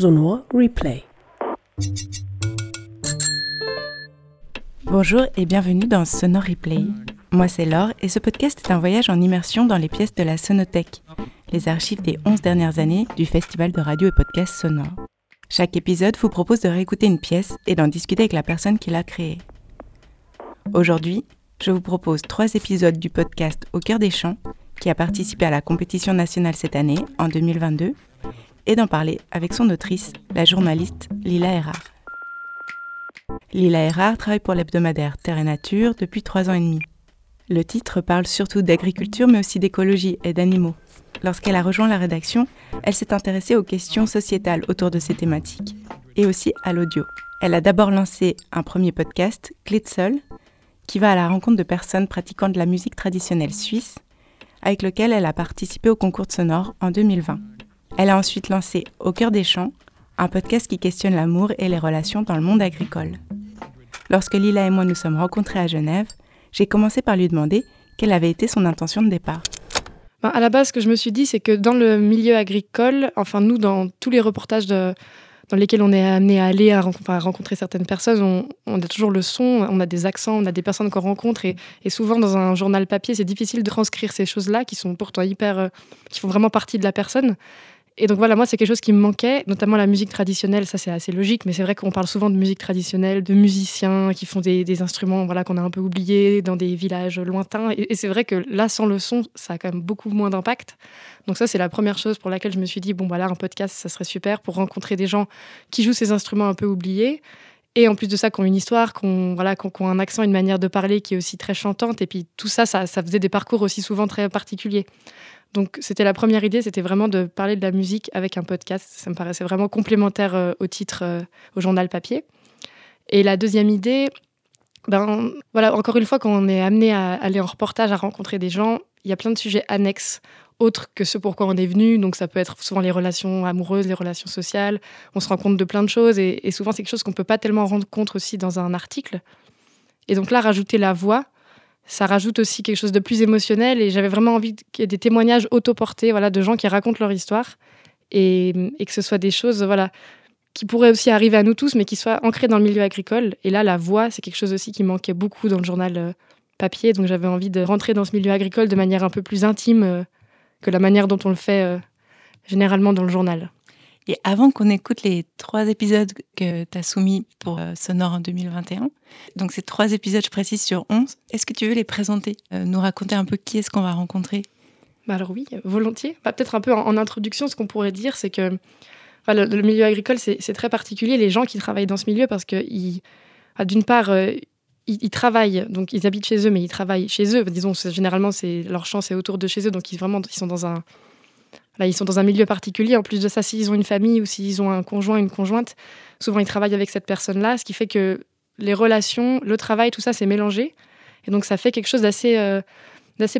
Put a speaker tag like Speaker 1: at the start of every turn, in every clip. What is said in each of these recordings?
Speaker 1: Sonore Replay.
Speaker 2: Bonjour et bienvenue dans Sonore Replay. Moi c'est Laure et ce podcast est un voyage en immersion dans les pièces de la Sonothèque, les archives des 11 dernières années du Festival de radio et podcast sonore. Chaque épisode vous propose de réécouter une pièce et d'en discuter avec la personne qui l'a créée. Aujourd'hui, je vous propose trois épisodes du podcast Au cœur des champs, qui a participé à la compétition nationale cette année, en 2022, et d'en parler avec son autrice, la journaliste Lila Erard. Lila Erard travaille pour l'hebdomadaire Terre et Nature depuis trois ans et demi. Le titre parle surtout d'agriculture mais aussi d'écologie et d'animaux. Lorsqu'elle a rejoint la rédaction, elle s'est intéressée aux questions sociétales autour de ces thématiques et aussi à l'audio. Elle a d'abord lancé un premier podcast, Clé de qui va à la rencontre de personnes pratiquant de la musique traditionnelle suisse, avec lequel elle a participé au concours de sonore en 2020. Elle a ensuite lancé Au cœur des champs, un podcast qui questionne l'amour et les relations dans le monde agricole. Lorsque Lila et moi nous sommes rencontrés à Genève, j'ai commencé par lui demander quelle avait été son intention de départ.
Speaker 3: Ben, à la base, ce que je me suis dit, c'est que dans le milieu agricole, enfin nous, dans tous les reportages dans lesquels on est amené à aller, à, rencontrer certaines personnes, on, a toujours le son, on a des accents, on a des personnes qu'on rencontre. Et, souvent, dans un journal papier, c'est difficile de transcrire ces choses-là qui sont pourtant hyper. Euh, qui font vraiment partie de la personne. Et donc voilà, moi, c'est quelque chose qui me manquait, notamment la musique traditionnelle. Ça, c'est assez logique, mais c'est vrai qu'on parle souvent de musique traditionnelle, de musiciens qui font des, instruments voilà, qu'on a un peu oubliés dans des villages lointains. Et, c'est vrai que là, sans le son, ça a quand même beaucoup moins d'impact. Donc ça, c'est la première chose pour laquelle je me suis dit, bon, voilà, un podcast, ça serait super pour rencontrer des gens qui jouent ces instruments un peu oubliés. Et en plus de ça, qui ont une histoire, qui ont, voilà, un accent, une manière de parler qui est aussi très chantante. Et puis tout ça, ça, ça faisait des parcours aussi souvent très particuliers. Donc c'était la première idée, c'était vraiment de parler de la musique avec un podcast. Ça me paraissait vraiment complémentaire euh, au titre, euh, au journal papier. Et la deuxième idée, ben voilà, encore une fois, quand on est amené à aller en reportage, à rencontrer des gens, il y a plein de sujets annexes autres que ce pourquoi on est venu. Donc ça peut être souvent les relations amoureuses, les relations sociales. On se rend compte de plein de choses et, souvent c'est quelque chose qu'on peut pas tellement rendre compte aussi dans un article. Et donc là, rajouter la voix, ça rajoute aussi quelque chose de plus émotionnel et j'avais vraiment envie qu'il y ait des témoignages autoportés voilà, de gens qui racontent leur histoire et, que ce soit des choses voilà, qui pourraient aussi arriver à nous tous mais qui soient ancrées dans le milieu agricole. Et là, la voix, c'est quelque chose aussi qui manquait beaucoup dans le journal euh, papier, donc j'avais envie de rentrer dans ce milieu agricole de manière un peu plus intime euh, que la manière dont on le fait euh, généralement dans le journal.
Speaker 2: Et avant qu'on écoute les trois épisodes que tu as soumis pour euh, Sonore en 2021, donc ces trois épisodes, je précise, sur 11, est-ce que tu veux les présenter euh, Nous raconter un peu qui est-ce qu'on va rencontrer?
Speaker 3: Bah Alors oui, volontiers. Bah, Peut-être un peu en, introduction, ce qu'on pourrait dire, c'est que le, milieu agricole, c'est très particulier. Les gens qui travaillent dans ce milieu, parce que bah, d'une part, euh, ils, travaillent, donc ils habitent chez eux, mais ils travaillent chez eux. Disons, généralement, c'est leur champ, c'est autour de chez eux, donc ils, vraiment, ils sont dans un ils sont dans un milieu particulier. En plus de ça, s'ils ont une famille ou s'ils ont un conjoint, une conjointe, souvent ils travaillent avec cette personne-là, ce qui fait que les relations, le travail, tout ça, c'est mélangé. Et donc, ça fait quelque chose d'assez euh,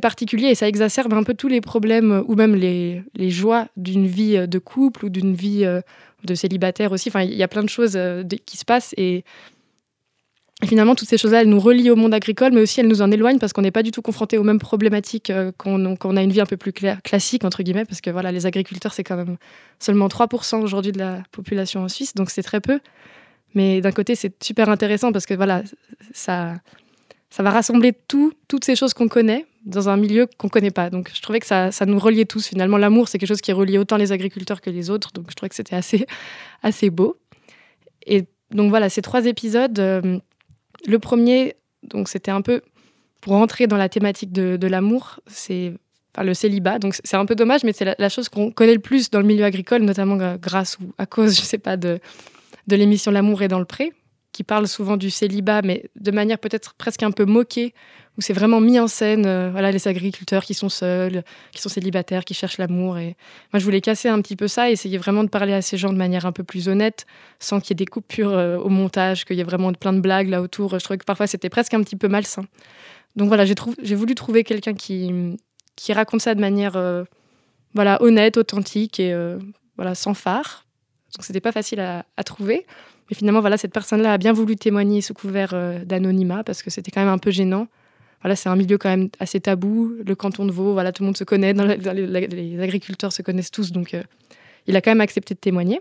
Speaker 3: particulier et ça exacerbe un peu tous les problèmes ou même les, les joies d'une vie de couple ou d'une vie euh, de célibataire aussi. Enfin, il y a plein de choses euh, qui se passent et finalement, toutes ces choses-là, elles nous relient au monde agricole, mais aussi elles nous en éloignent parce qu'on n'est pas du tout confronté aux mêmes problématiques euh, qu'on a une vie un peu plus classique, entre guillemets, parce que voilà, les agriculteurs, c'est quand même seulement 3% aujourd'hui de la population en Suisse, donc c'est très peu. Mais d'un côté, c'est super intéressant parce que voilà, ça, ça va rassembler tout, toutes ces choses qu'on connaît dans un milieu qu'on ne connaît pas. Donc je trouvais que ça, ça nous reliait tous. Finalement, l'amour, c'est quelque chose qui relie autant les agriculteurs que les autres, donc je trouvais que c'était assez, assez beau. Et donc voilà, ces trois épisodes. Euh, le premier, donc c'était un peu pour rentrer dans la thématique de, l'amour, c'est le célibat. Donc c'est un peu dommage, mais c'est la, chose qu'on connaît le plus dans le milieu agricole, notamment grâce ou à cause, je sais pas, de, de l'émission L'amour est dans le pré, qui parle souvent du célibat, mais de manière peut-être presque un peu moquée, où c'est vraiment mis en scène, euh, voilà, les agriculteurs qui sont seuls, qui sont célibataires, qui cherchent l'amour. Et moi, je voulais casser un petit peu ça, essayer vraiment de parler à ces gens de manière un peu plus honnête, sans qu'il y ait des coupures euh, au montage, qu'il y ait vraiment plein de blagues là autour. Je trouvais que parfois c'était presque un petit peu malsain. Donc voilà, j'ai voulu trouver quelqu'un qui, qui raconte ça de manière euh, voilà, honnête, authentique et voilà, sans phare. Donc c'était pas facile à trouver. Mais finalement, voilà, cette personne-là a bien voulu témoigner sous couvert d'anonymat parce que c'était quand même un peu gênant voilà, c'est un milieu quand même assez tabou. Le canton de Vaud, voilà, tout le monde se connaît, les, agriculteurs se connaissent tous, donc euh, il a quand même accepté de témoigner.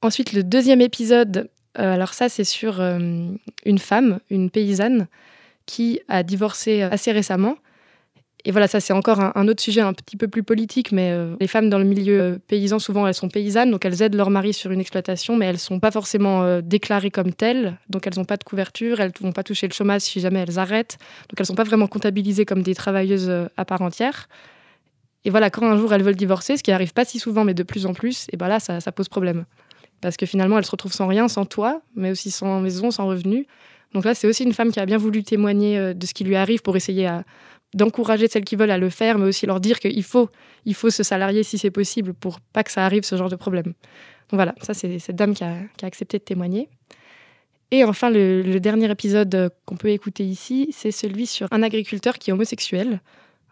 Speaker 3: Ensuite, le deuxième épisode, alors ça, c'est sur une femme, une paysanne, qui a divorcé assez récemment et voilà, ça c'est encore un, autre sujet un petit peu plus politique, mais euh, les femmes dans le milieu euh, paysan, souvent elles sont paysannes, donc elles aident leur mari sur une exploitation, mais elles ne sont pas forcément euh, déclarées comme telles, donc elles n'ont pas de couverture, elles ne vont pas toucher le chômage si jamais elles arrêtent, donc elles ne sont pas vraiment comptabilisées comme des travailleuses à part entière. Et voilà, quand un jour elles veulent divorcer, ce qui arrive pas si souvent, mais de plus en plus, et ben là ça, ça pose problème. Parce que finalement elles se retrouvent sans rien, sans toit, mais aussi sans maison, sans revenus. Donc là, c'est aussi une femme qui a bien voulu témoigner de ce qui lui arrive pour essayer à, d'encourager celles qui veulent à le faire, mais aussi leur dire qu'il faut, il faut se salarier si c'est possible pour pas que ça arrive ce genre de problème. Donc voilà, ça c'est cette dame qui a, accepté de témoigner. Et enfin, le, dernier épisode qu'on peut écouter ici, c'est celui sur un agriculteur qui est homosexuel.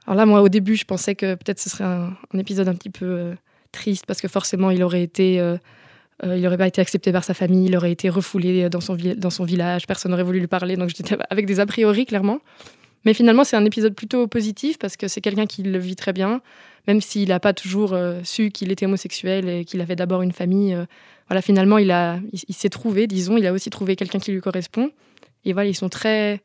Speaker 3: Alors là, moi, au début, je pensais que peut-être ce serait un, épisode un petit peu euh, triste parce que forcément, il aurait été, euh, euh, il n'aurait pas été accepté par sa famille, il aurait été refoulé dans son, dans son village, personne n'aurait voulu lui parler. Donc j'étais avec des a priori, clairement. Mais finalement, c'est un épisode plutôt positif parce que c'est quelqu'un qui le vit très bien, même s'il n'a pas toujours euh, su qu'il était homosexuel et qu'il avait d'abord une famille. Euh, voilà, finalement, il, a, il, s'est trouvé, disons, il a aussi trouvé quelqu'un qui lui correspond. Et voilà, ils sont très,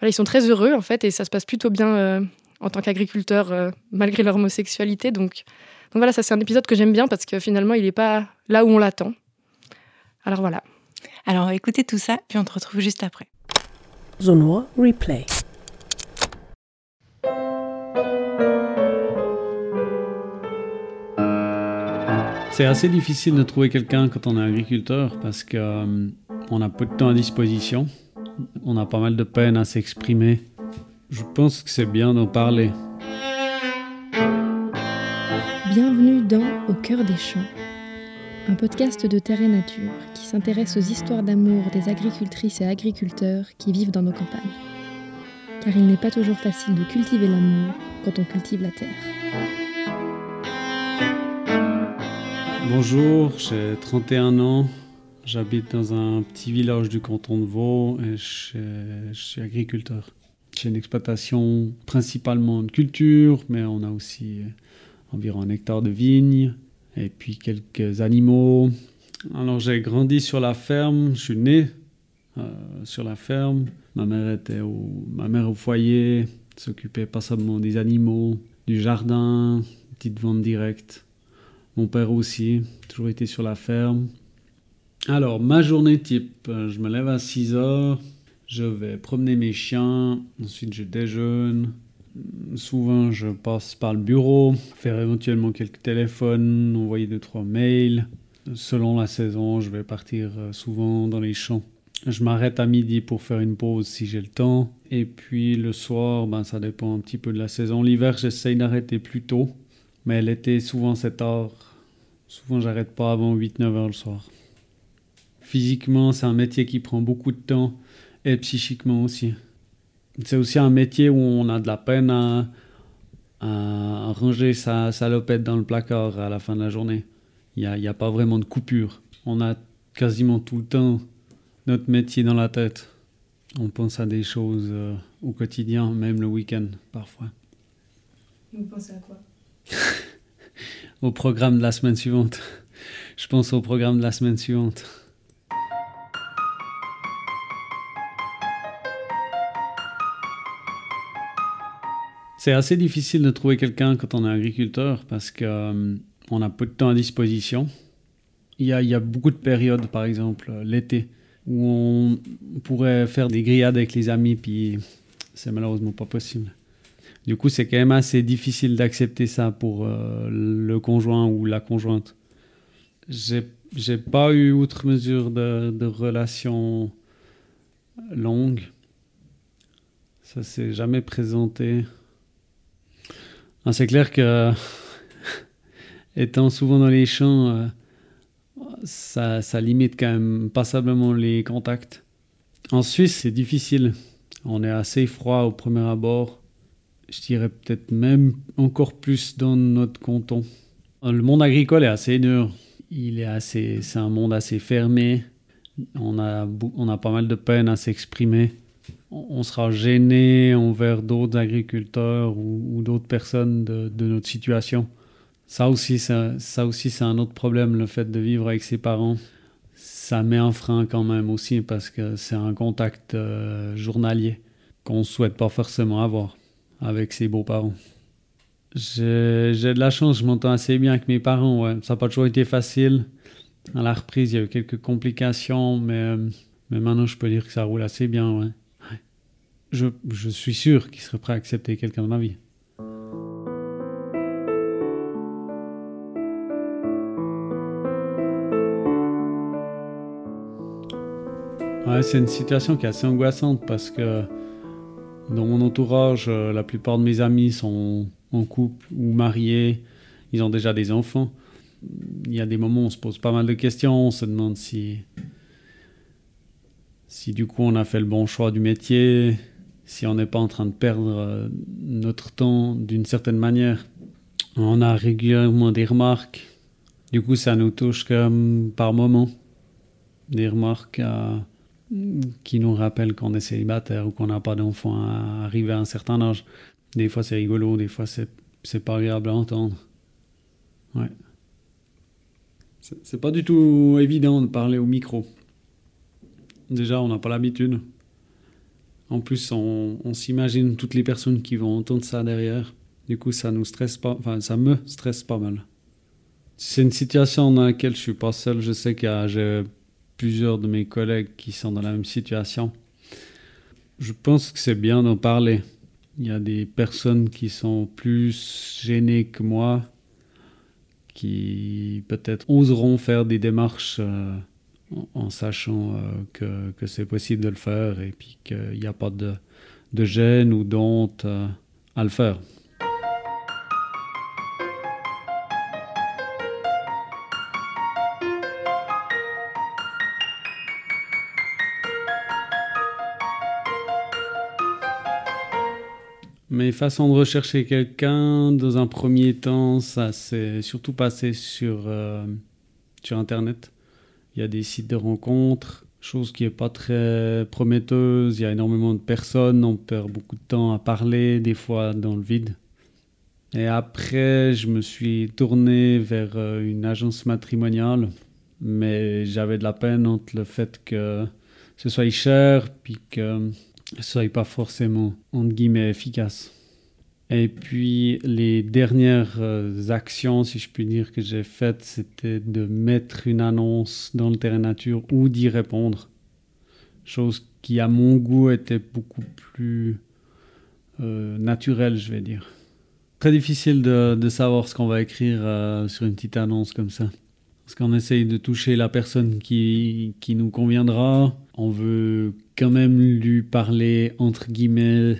Speaker 3: voilà, ils sont très heureux en fait, et ça se passe plutôt bien euh, en tant qu'agriculteur malgré leur homosexualité. Donc, donc voilà, ça c'est un épisode que j'aime bien parce que finalement, il n'est pas là où on l'attend. Alors voilà.
Speaker 2: Alors écoutez tout ça, puis on te retrouve juste après.
Speaker 1: Zone Replay.
Speaker 4: C'est assez difficile de trouver quelqu'un quand on est agriculteur parce qu'on euh, a peu de temps à disposition. On a pas mal de peine à s'exprimer. Je pense que c'est bien d'en parler.
Speaker 5: Bienvenue dans Au cœur des champs, un podcast de Terre et Nature qui s'intéresse aux histoires d'amour des agricultrices et agriculteurs qui vivent dans nos campagnes. Car il n'est pas toujours facile de cultiver l'amour quand on cultive la terre.
Speaker 4: Bonjour, j'ai 31 ans. J'habite dans un petit village du canton de Vaud et je, suis agriculteur. J'ai une exploitation principalement de culture, mais on a aussi environ un hectare de vignes et puis quelques animaux. Alors j'ai grandi sur la ferme, je suis né euh, sur la ferme. Ma mère était au, ma mère au foyer, s'occupait pas seulement des animaux, du jardin, petite vente directe. Mon père aussi, toujours été sur la ferme. Alors, ma journée type, euh, je me lève à 6 heures, je vais promener mes chiens, ensuite je déjeune. Souvent, je passe par le bureau, faire éventuellement quelques téléphones, envoyer deux trois mails. Selon la saison, je vais partir euh, souvent dans les champs. Je m'arrête à midi pour faire une pause si j'ai le temps. Et puis le soir, ben, ça dépend un petit peu de la saison. L'hiver, j'essaye d'arrêter plus tôt mais était souvent 7 heures. Souvent, j'arrête pas avant 8-9 heures le soir. Physiquement, c'est un métier qui prend beaucoup de temps et psychiquement aussi. C'est aussi un métier où on a de la peine à, ranger sa salopette dans le placard à la fin de la journée. Il n'y a, a, pas vraiment de coupure. On a quasiment tout le temps notre métier dans la tête. On pense à des choses euh, au quotidien, même le week-end parfois.
Speaker 3: Vous pensez à quoi?
Speaker 4: au programme de la semaine suivante. Je pense au programme de la semaine suivante. C'est assez difficile de trouver quelqu'un quand on est agriculteur parce qu'on euh, a peu de temps à disposition. Il y, a, il y a beaucoup de périodes, par exemple euh, l'été, où on pourrait faire des grillades avec les amis, puis c'est malheureusement pas possible. Du coup, c'est quand même assez difficile d'accepter ça pour euh, le conjoint ou la conjointe. J'ai, j'ai pas eu outre mesure de, de relation longue. Ça s'est jamais présenté. Ah, c'est clair que, étant souvent dans les champs, euh, ça limite quand même passablement les contacts. En Suisse, c'est difficile. On est assez froid au premier abord je dirais peut-être même encore plus dans notre canton. Le monde agricole est assez dur. Il est assez, c'est un monde assez fermé. On a, on a pas mal de peine à s'exprimer. On sera gêné envers d'autres agriculteurs ou, d'autres personnes de, notre situation. Ça aussi, ça aussi, c'est un autre problème, le fait de vivre avec ses parents. Ça met un frein quand même aussi parce que c'est un contact euh, journalier qu'on ne souhaite pas forcément avoir avec ses beaux-parents. J'ai de la chance, je m'entends assez bien avec mes parents. Ouais. Ça n'a pas toujours été facile. À la reprise, il y a eu quelques complications, mais, mais maintenant, je peux dire que ça roule assez bien. Ouais. Je, je suis sûr qu'ils seraient prêts à accepter quelqu'un de ma vie. Ouais, c'est une situation qui est assez angoissante parce que dans mon entourage, euh, la plupart de mes amis sont en couple ou mariés, ils ont déjà des enfants. Il y a des moments où on se pose pas mal de questions, on se demande si, si du coup on a fait le bon choix du métier, si on n'est pas en train de perdre euh, notre temps d'une certaine manière. On a régulièrement des remarques, du coup ça nous touche comme par moment. Des remarques qui nous rappellent qu'on est célibataire ou qu'on n'a pas d'enfant à arriver à un certain âge. Des fois, c'est rigolo, des fois, c'est pas agréable à entendre. Ouais. C'est pas du tout évident de parler au micro. Déjà, on n'a pas l'habitude. En plus, on, on s'imagine toutes les personnes qui vont entendre ça derrière. Du coup, ça nous stresse pas, enfin, ça me stresse pas mal. C'est une situation dans laquelle je suis pas seul. Je sais que j'ai plusieurs de mes collègues qui sont dans la même situation. Je pense que c'est bien d'en parler. Il y a des personnes qui sont plus gênées que moi, qui peut-être oseront faire des démarches euh, en, sachant euh, que, que c'est possible de le faire et puis qu'il n'y a pas de, de gêne ou d'honte euh, à le faire. Mes façons de rechercher quelqu'un, dans un premier temps, ça s'est surtout passé sur, euh, sur Internet. Il y a des sites de rencontres, chose qui n'est pas très prometteuse. Il y a énormément de personnes, on perd beaucoup de temps à parler, des fois dans le vide. Et après, je me suis tourné vers euh, une agence matrimoniale, mais j'avais de la peine entre le fait que ce soit cher, puis que soit pas forcément, entre guillemets, efficace. Et puis les dernières euh, actions, si je puis dire, que j'ai faites, c'était de mettre une annonce dans le terrain nature ou d'y répondre. Chose qui, à mon goût, était beaucoup plus euh, naturelle, je vais dire. Très difficile de, de savoir ce qu'on va écrire euh, sur une petite annonce comme ça. Parce qu'on essaye de toucher la personne qui, qui nous conviendra. On veut quand même lui parler, entre guillemets,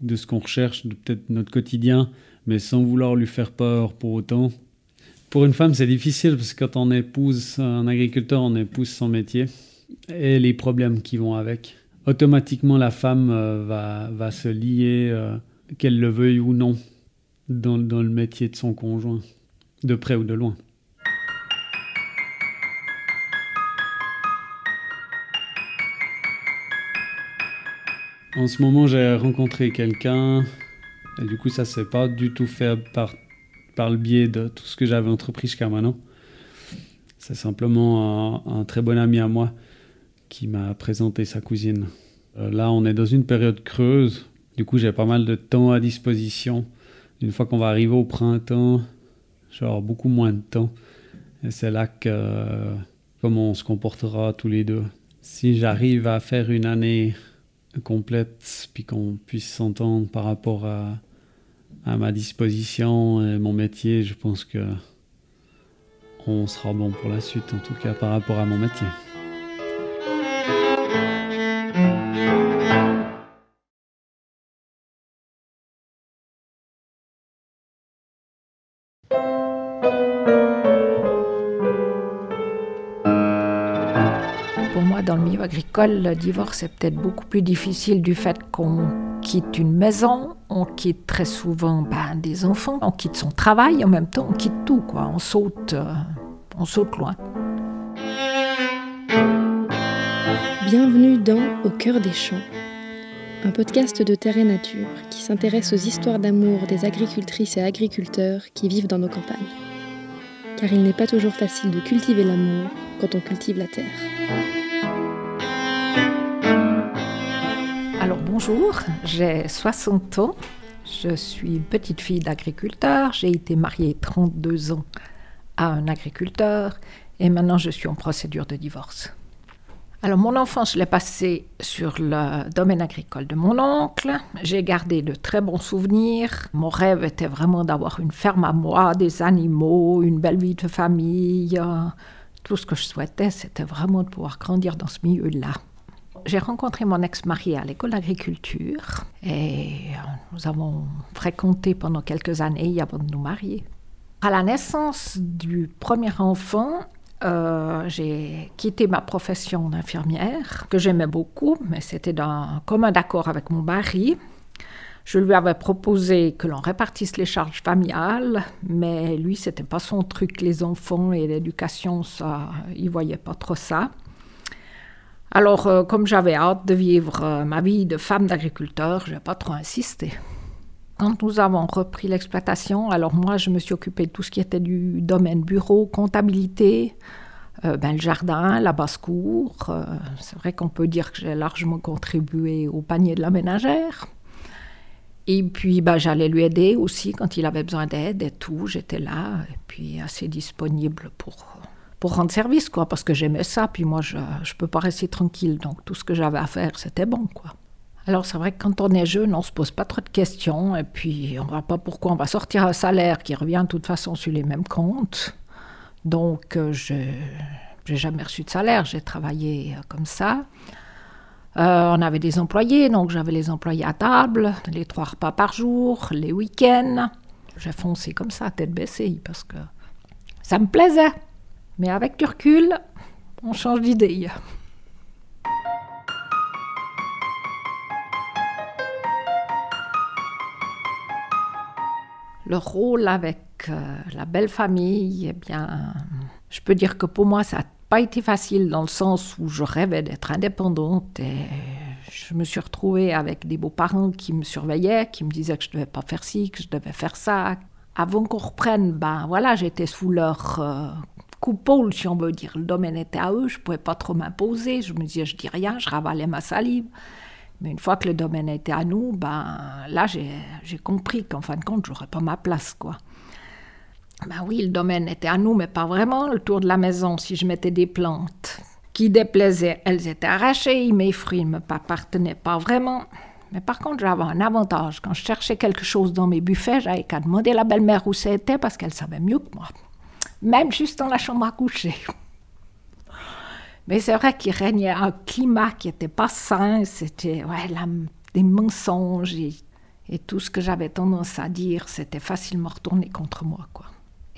Speaker 4: de ce qu'on recherche, de peut-être notre quotidien, mais sans vouloir lui faire peur pour autant. Pour une femme, c'est difficile parce que quand on épouse un agriculteur, on épouse son métier et les problèmes qui vont avec. Automatiquement, la femme euh, va, se lier, euh, qu'elle le veuille ou non, dans le métier de son conjoint, de près ou de loin. En ce moment, j'ai rencontré quelqu'un. Et du coup, ça s'est pas du tout fait par, par le biais de tout ce que j'avais entrepris jusqu'à maintenant. C'est simplement un, très bon ami à moi qui m'a présenté sa cousine. Euh, là, on est dans une période creuse. Du coup, j'ai pas mal de temps à disposition. Une fois qu'on va arriver au printemps, genre beaucoup moins de temps. Et c'est là que euh, comment on se comportera tous les deux. Si j'arrive à faire une année complète, puis qu'on puisse s'entendre par rapport à, à ma disposition et mon métier, je pense que on sera bon pour la suite, en tout cas par rapport à mon métier.
Speaker 6: Agricole, le divorce est peut-être beaucoup plus difficile du fait qu'on quitte une maison, on quitte très souvent ben, des enfants, on quitte son travail, en même temps on quitte tout, quoi. On saute, euh, on saute loin.
Speaker 5: Bienvenue dans Au cœur des champs, un podcast de Terre et Nature qui s'intéresse aux histoires d'amour des agricultrices et agriculteurs qui vivent dans nos campagnes. Car il n'est pas toujours facile de cultiver l'amour quand on cultive la terre.
Speaker 6: Alors bonjour, j'ai 60 ans, je suis une petite fille d'agriculteur, j'ai été mariée 32 ans à un agriculteur et maintenant je suis en procédure de divorce. Alors mon enfance, je l'ai passée sur le domaine agricole de mon oncle. J'ai gardé de très bons souvenirs. Mon rêve était vraiment d'avoir une ferme à moi, des animaux, une belle vie de famille. Tout ce que je souhaitais, c'était vraiment de pouvoir grandir dans ce milieu-là. J'ai rencontré mon ex-mari à l'école d'agriculture et nous avons fréquenté pendant quelques années avant de nous marier. À la naissance du premier enfant, euh, j'ai quitté ma profession d'infirmière, que j'aimais beaucoup, mais c'était d'un commun d'accord avec mon mari. Je lui avais proposé que l'on répartisse les charges familiales, mais lui, c'était pas son truc, les enfants et l'éducation, ça, il voyait pas trop ça. Alors, euh, comme j'avais hâte de vivre euh, ma vie de femme d'agriculteur, je n'ai pas trop insisté. Quand nous avons repris l'exploitation, alors moi, je me suis occupée de tout ce qui était du domaine bureau, comptabilité, euh, ben, le jardin, la basse-cour. C'est vrai qu'on peut dire que j'ai largement contribué au panier de la ménagère. Et puis, ben, j'allais lui aider aussi quand il avait besoin d'aide et tout. J'étais là, et puis assez disponible pour, pour rendre service, quoi, parce que j'aimais ça. Puis moi, je ne peux pas rester tranquille. Donc, tout ce que j'avais à faire, c'était bon, quoi. Alors c'est vrai que quand on est jeune, on se pose pas trop de questions et puis on ne voit pas pourquoi on va sortir un salaire qui revient de toute façon sur les mêmes comptes. Donc euh, je n'ai jamais reçu de salaire, j'ai travaillé euh, comme ça. Euh, on avait des employés, donc j'avais les employés à table, les trois repas par jour, les week-ends. J'ai foncé comme ça, tête baissée, parce que ça me plaisait. Mais avec du recul, on change d'idée. le rôle avec euh, la belle famille, eh bien, je peux dire que pour moi, ça n'a pas été facile dans le sens où je rêvais d'être indépendante et je me suis retrouvée avec des beaux-parents qui me surveillaient, qui me disaient que je ne devais pas faire ci, que je devais faire ça. Avant qu'on reprenne, ben voilà, j'étais sous leur euh, coupole, si on veut dire. Le domaine était à eux, je ne pouvais pas trop m'imposer. Je me disais, je dis rien, je ravalais ma salive. Mais une fois que le domaine était à nous, ben, là, j'ai compris qu'en fin de compte, j'aurais pas ma place, quoi. Ben oui, le domaine était à nous, mais pas vraiment. Le tour de la maison, si je mettais des plantes qui déplaisaient, elles étaient arrachées. Mes fruits ne m'appartenaient pas vraiment. Mais par contre, j'avais un avantage. Quand je cherchais quelque chose dans mes buffets, j'avais qu'à demander à la belle-mère où c'était parce qu'elle savait mieux que moi. Même juste dans la chambre à coucher. Mais c'est vrai qu'il régnait un climat qui n'était pas sain, c'était ouais, des mensonges et, tout ce que j'avais tendance à dire, c'était facilement retourné contre moi. quoi.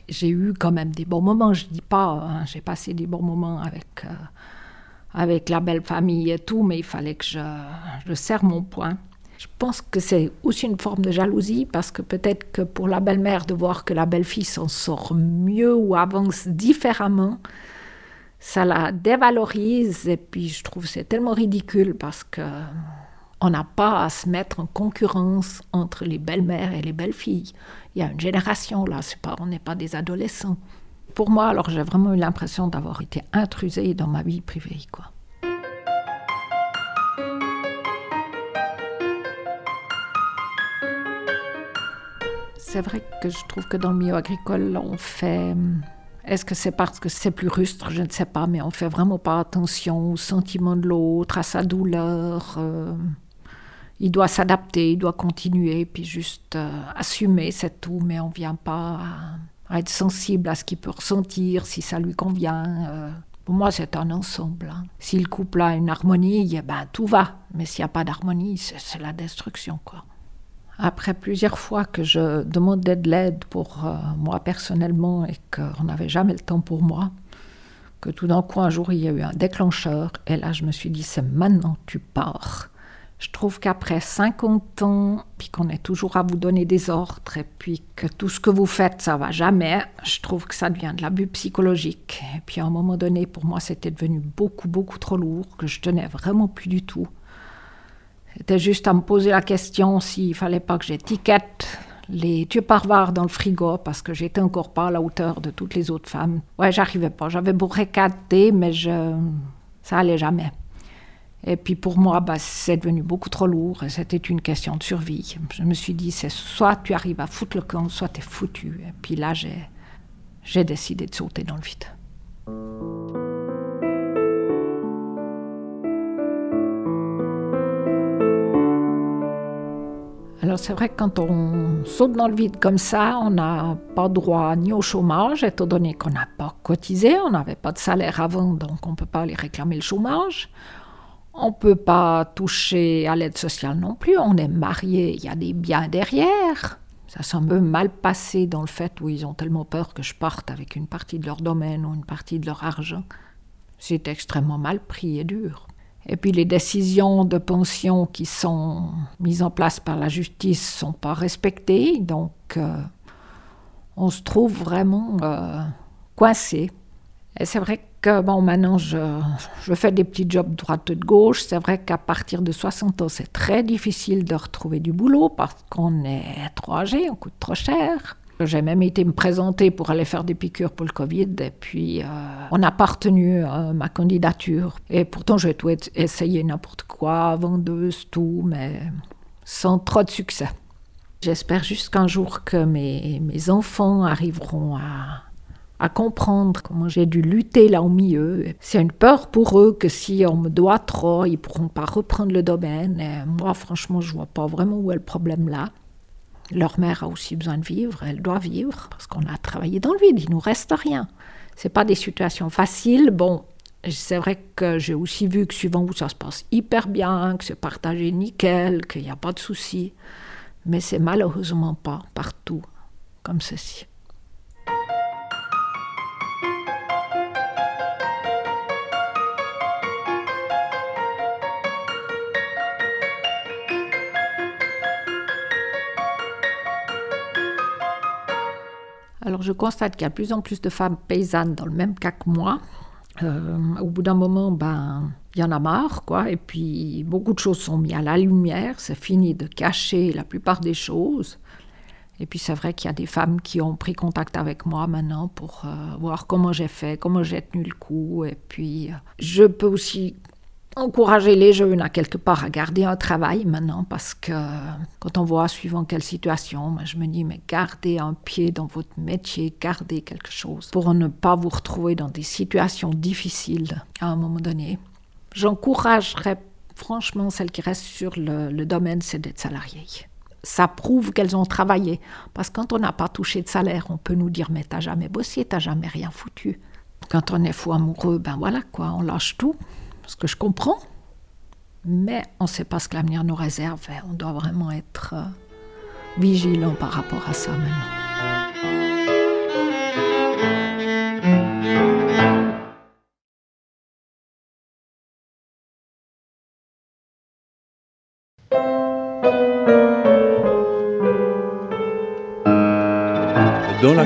Speaker 6: J'ai eu quand même des bons moments, je dis pas, hein, j'ai passé des bons moments avec, euh, avec la belle famille et tout, mais il fallait que je, je serre mon poing. Je pense que c'est aussi une forme de jalousie parce que peut-être que pour la belle-mère de voir que la belle-fille s'en sort mieux ou avance différemment, ça la dévalorise et puis je trouve c'est tellement ridicule parce que on n'a pas à se mettre en concurrence entre les belles-mères et les belles-filles. Il y a une génération là, c'est pas, on n'est pas des adolescents. Pour moi, alors j'ai vraiment eu l'impression d'avoir été intrusée dans ma vie privée, quoi. C'est vrai que je trouve que dans le milieu agricole, on fait est-ce que c'est parce que c'est plus rustre? Je ne sais pas, mais on fait vraiment pas attention au sentiment de l'autre, à sa douleur. Euh, il doit s'adapter, il doit continuer, puis juste euh, assumer, c'est tout, mais on ne vient pas à, être sensible à ce qu'il peut ressentir, si ça lui convient. Euh. Pour moi, c'est un ensemble. Hein. Si le couple a une harmonie, eh ben, tout va. Mais s'il n'y a pas d'harmonie, c'est la destruction. quoi après plusieurs fois que je demandais de l'aide pour euh, moi personnellement et qu'on n'avait jamais le temps pour moi, que tout d'un coup un jour il y a eu un déclencheur et là je me suis dit c'est maintenant tu pars. Je trouve qu'après 50 ans, puis qu'on est toujours à vous donner des ordres, et puis que tout ce que vous faites, ça va jamais, je trouve que ça devient de l'abus psychologique. Et puis à un moment donné, pour moi, c'était devenu beaucoup, beaucoup trop lourd, que je tenais vraiment plus du tout. C'était juste à me poser la question s'il fallait pas que j'étiquette les tupperwares dans le frigo parce que j'étais encore pas à la hauteur de toutes les autres femmes. Ouais, j'arrivais pas. J'avais beau récater, mais je... ça allait jamais. Et puis pour moi, bah, c'est devenu beaucoup trop lourd c'était une question de survie. Je me suis dit, c'est soit tu arrives à foutre le camp, soit tu es foutu. Et puis là, j'ai décidé de sauter dans le vide. Alors c'est vrai que quand on saute dans le vide comme ça, on n'a pas droit ni au chômage, étant donné qu'on n'a pas cotisé, on n'avait pas de salaire avant, donc on ne peut pas aller réclamer le chômage. On ne peut pas toucher à l'aide sociale non plus. On est marié, il y a des biens derrière. Ça semble mal passé dans le fait où ils ont tellement peur que je parte avec une partie de leur domaine ou une partie de leur argent. C'est extrêmement mal pris et dur. Et puis les décisions de pension qui sont mises en place par la justice ne sont pas respectées, donc euh, on se trouve vraiment euh, coincé. Et c'est vrai que bon, maintenant je, je, fais des petits jobs droite et de gauche. C'est vrai qu'à partir de 60 ans, c'est très difficile de retrouver du boulot parce qu'on est trop âgé, on coûte trop cher. J'ai même été me présenter pour aller faire des piqûres pour le Covid et puis euh, on n'a pas retenu euh, ma candidature. Et pourtant, j'ai tout essayé n'importe quoi, vendeuse, tout, mais sans trop de succès. J'espère juste qu'un jour que mes, mes enfants arriveront à, à comprendre comment j'ai dû lutter là au milieu. C'est une peur pour eux que si on me doit trop, ils pourront pas reprendre le domaine. Moi, franchement, je vois pas vraiment où est le problème là. Leur mère a aussi besoin de vivre, elle doit vivre, parce qu'on a travaillé dans le vide, il nous reste rien. C'est pas des situations faciles. Bon, c'est vrai que j'ai aussi vu que suivant où ça se passe hyper bien, que c'est partagé nickel, qu'il n'y a pas de soucis. Mais c'est malheureusement pas partout comme ceci. Alors je constate qu'il y a de plus en plus de femmes paysannes dans le même cas que moi. Euh, au bout d'un moment, ben, il y en a marre, quoi. Et puis beaucoup de choses sont mises à la lumière. C'est fini de cacher la plupart des choses. Et puis c'est vrai qu'il y a des femmes qui ont pris contact avec moi maintenant pour euh, voir comment j'ai fait, comment j'ai tenu le coup. Et puis euh, je peux aussi encourager les jeunes à quelque part à garder un travail maintenant parce que quand on voit suivant quelle situation, je me dis mais gardez un pied dans votre métier, gardez quelque chose pour ne pas vous retrouver dans des situations difficiles à un moment donné. J'encouragerais franchement celles qui restent sur le, le domaine, c'est d'être salariées. Ça prouve qu'elles ont travaillé parce que quand on n'a pas touché de salaire, on peut nous dire mais t'as jamais bossé, t'as jamais rien foutu. Quand on est fou amoureux, ben voilà quoi, on lâche tout ce que je comprends, mais on ne sait pas ce que l'avenir nous réserve on doit vraiment être euh, vigilant par rapport à ça maintenant.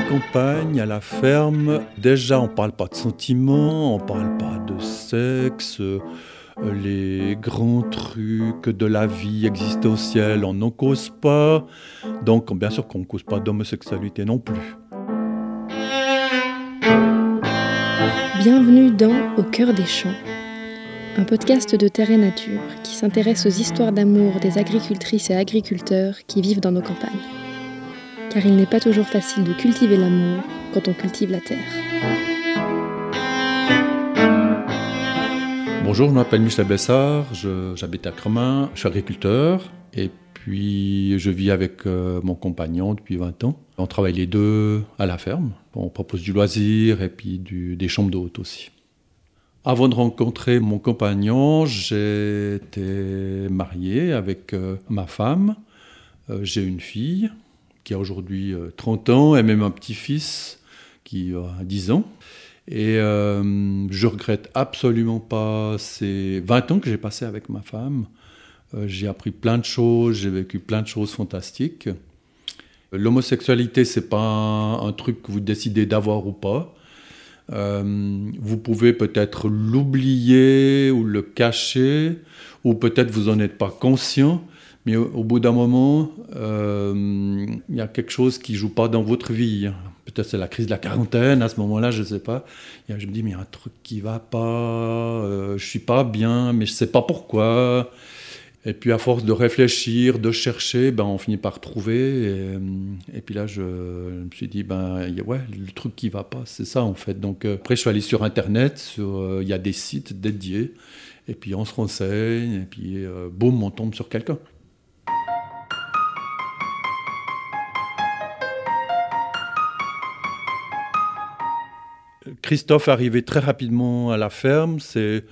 Speaker 7: Campagne, à la ferme, déjà on parle pas de sentiments, on parle pas de sexe, les grands trucs de la vie existentielle, on n'en cause pas. Donc bien sûr qu'on ne cause pas d'homosexualité non plus.
Speaker 5: Bienvenue dans Au cœur des champs, un podcast de Terre et Nature qui s'intéresse aux histoires d'amour des agricultrices et agriculteurs qui vivent dans nos campagnes car il n'est pas toujours facile de cultiver l'amour quand on cultive la terre.
Speaker 7: Bonjour, je m'appelle Michel Bessard, j'habite à Cremin, je suis agriculteur et puis je vis avec euh, mon compagnon depuis 20 ans. On travaille les deux à la ferme, on propose du loisir et puis des chambres d'hôtes aussi. Avant de rencontrer mon compagnon, j'étais marié avec euh, ma femme. Euh, j'ai une fille qui a aujourd'hui 30 euh, ans, et même un petit-fils qui a 10 ans. Et euh, je regrette absolument pas ces 20 ans que j'ai passé avec ma femme. Euh, j'ai appris plein de choses, j'ai vécu plein de choses fantastiques. L'homosexualité, c'est pas un, truc que vous décidez d'avoir ou pas. Euh, vous pouvez peut-être l'oublier ou le cacher, ou peut-être vous n'en êtes pas conscient, mais au, bout d'un moment, euh, il y a quelque chose qui joue pas dans votre vie. Peut-être c'est la crise de la quarantaine à ce moment-là, je ne sais pas. je me dis, mais il y a un truc qui va pas, euh, je suis pas bien, mais je sais pas pourquoi. Et puis à force de réfléchir, de chercher, ben, on finit par trouver. Et, puis là, je, me suis dit, ben, ouais, le truc qui va pas, c'est ça en fait. Donc euh, après, je suis allé sur Internet, euh, il y a des sites dédiés. Et puis on se renseigne, et puis euh, boum, on tombe sur quelqu'un. Christophe arrivé très rapidement à la ferme, s'est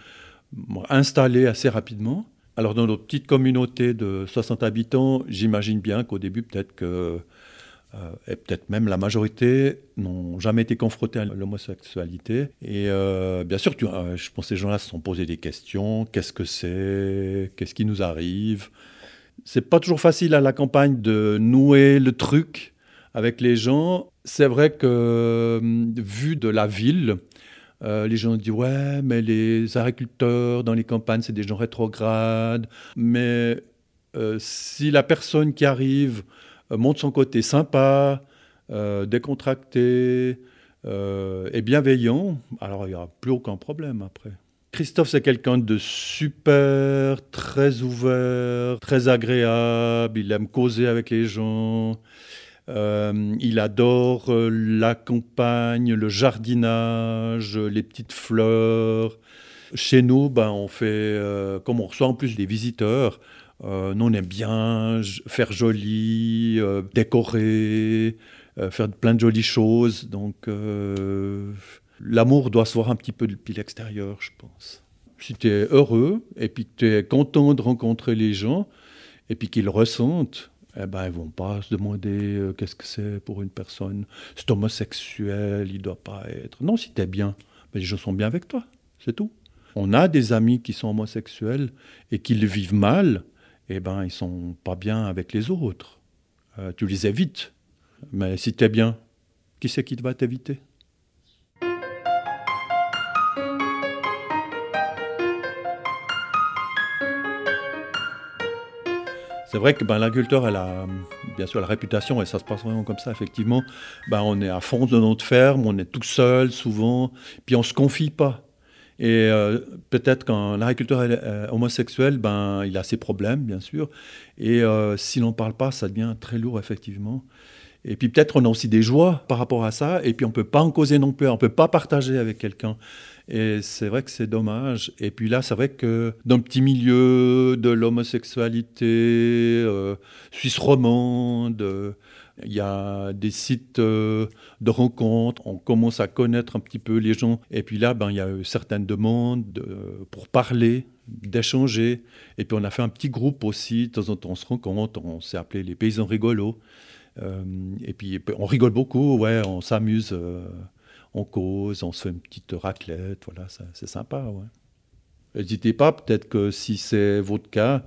Speaker 7: installé assez rapidement. Alors dans notre petite communauté de 60 habitants, j'imagine bien qu'au début, peut-être que, euh, et peut-être même la majorité, n'ont jamais été confrontés à l'homosexualité. Et euh, bien sûr, euh, je pense que ces gens-là se sont posés des questions. Qu'est-ce que c'est? Qu'est-ce qui nous arrive? C'est pas toujours facile à la campagne de nouer le truc avec les gens. C'est vrai que, vu de la ville, euh, les gens disent ouais, mais les agriculteurs dans les campagnes, c'est des gens rétrogrades. Mais euh, si la personne qui arrive euh, montre son côté sympa, décontracté et bienveillant, alors il n'y aura plus aucun problème après. Christophe, c'est quelqu'un de super, très ouvert, très agréable. Il aime causer avec les gens. Euh, il adore euh, la campagne, le jardinage, les petites fleurs. Chez nous, ben, on fait, euh, comme on reçoit en plus des visiteurs, nous on aime bien faire joli, décorer, faire plein de jolies choses. Donc l'amour doit se voir un petit peu depuis l'extérieur, je pense. Si tu es heureux et puis que tu es content de rencontrer les gens et puis qu'ils ressentent, eh ben, ils vont pas se demander euh, qu'est-ce que c'est pour une personne. C'est homosexuel, il doit pas être. Non, si tu es bien, ben, les gens bien avec toi, c'est tout. On a des amis qui sont homosexuels et qui le vivent mal, eh ben, ils sont pas bien avec les autres. Euh, tu les évites. Mais si tu es bien, qui c'est qui va t'éviter? C'est vrai que ben, l'agriculteur, a bien sûr la réputation, et ça se passe vraiment comme ça, effectivement. Ben, on est à fond de notre ferme, on est tout seul souvent, puis on ne se confie pas. Et euh, peut-être quand l'agriculteur est euh, homosexuel, ben, il a ses problèmes, bien sûr. Et si l'on ne parle pas, ça devient très lourd, effectivement. Et puis peut-être on a aussi des joies par rapport à ça, et puis on ne peut pas en causer non plus, on ne peut pas partager avec quelqu'un. Et c'est vrai que c'est dommage. Et puis là, c'est vrai que dans le petit milieu de l'homosexualité euh, suisse romande, il y a des sites euh, de rencontres, on commence à connaître un petit peu les gens. Et puis là, ben, il y a certaines demandes pour parler, d'échanger. Et puis on a fait un petit groupe aussi, de temps en temps on se rencontre, on s'est appelé les paysans rigolos. Euh, et puis on rigole beaucoup, ouais, on s'amuse on cause, on se fait une petite raclette, voilà, c'est sympa. N'hésitez pas, peut-être que si c'est votre cas,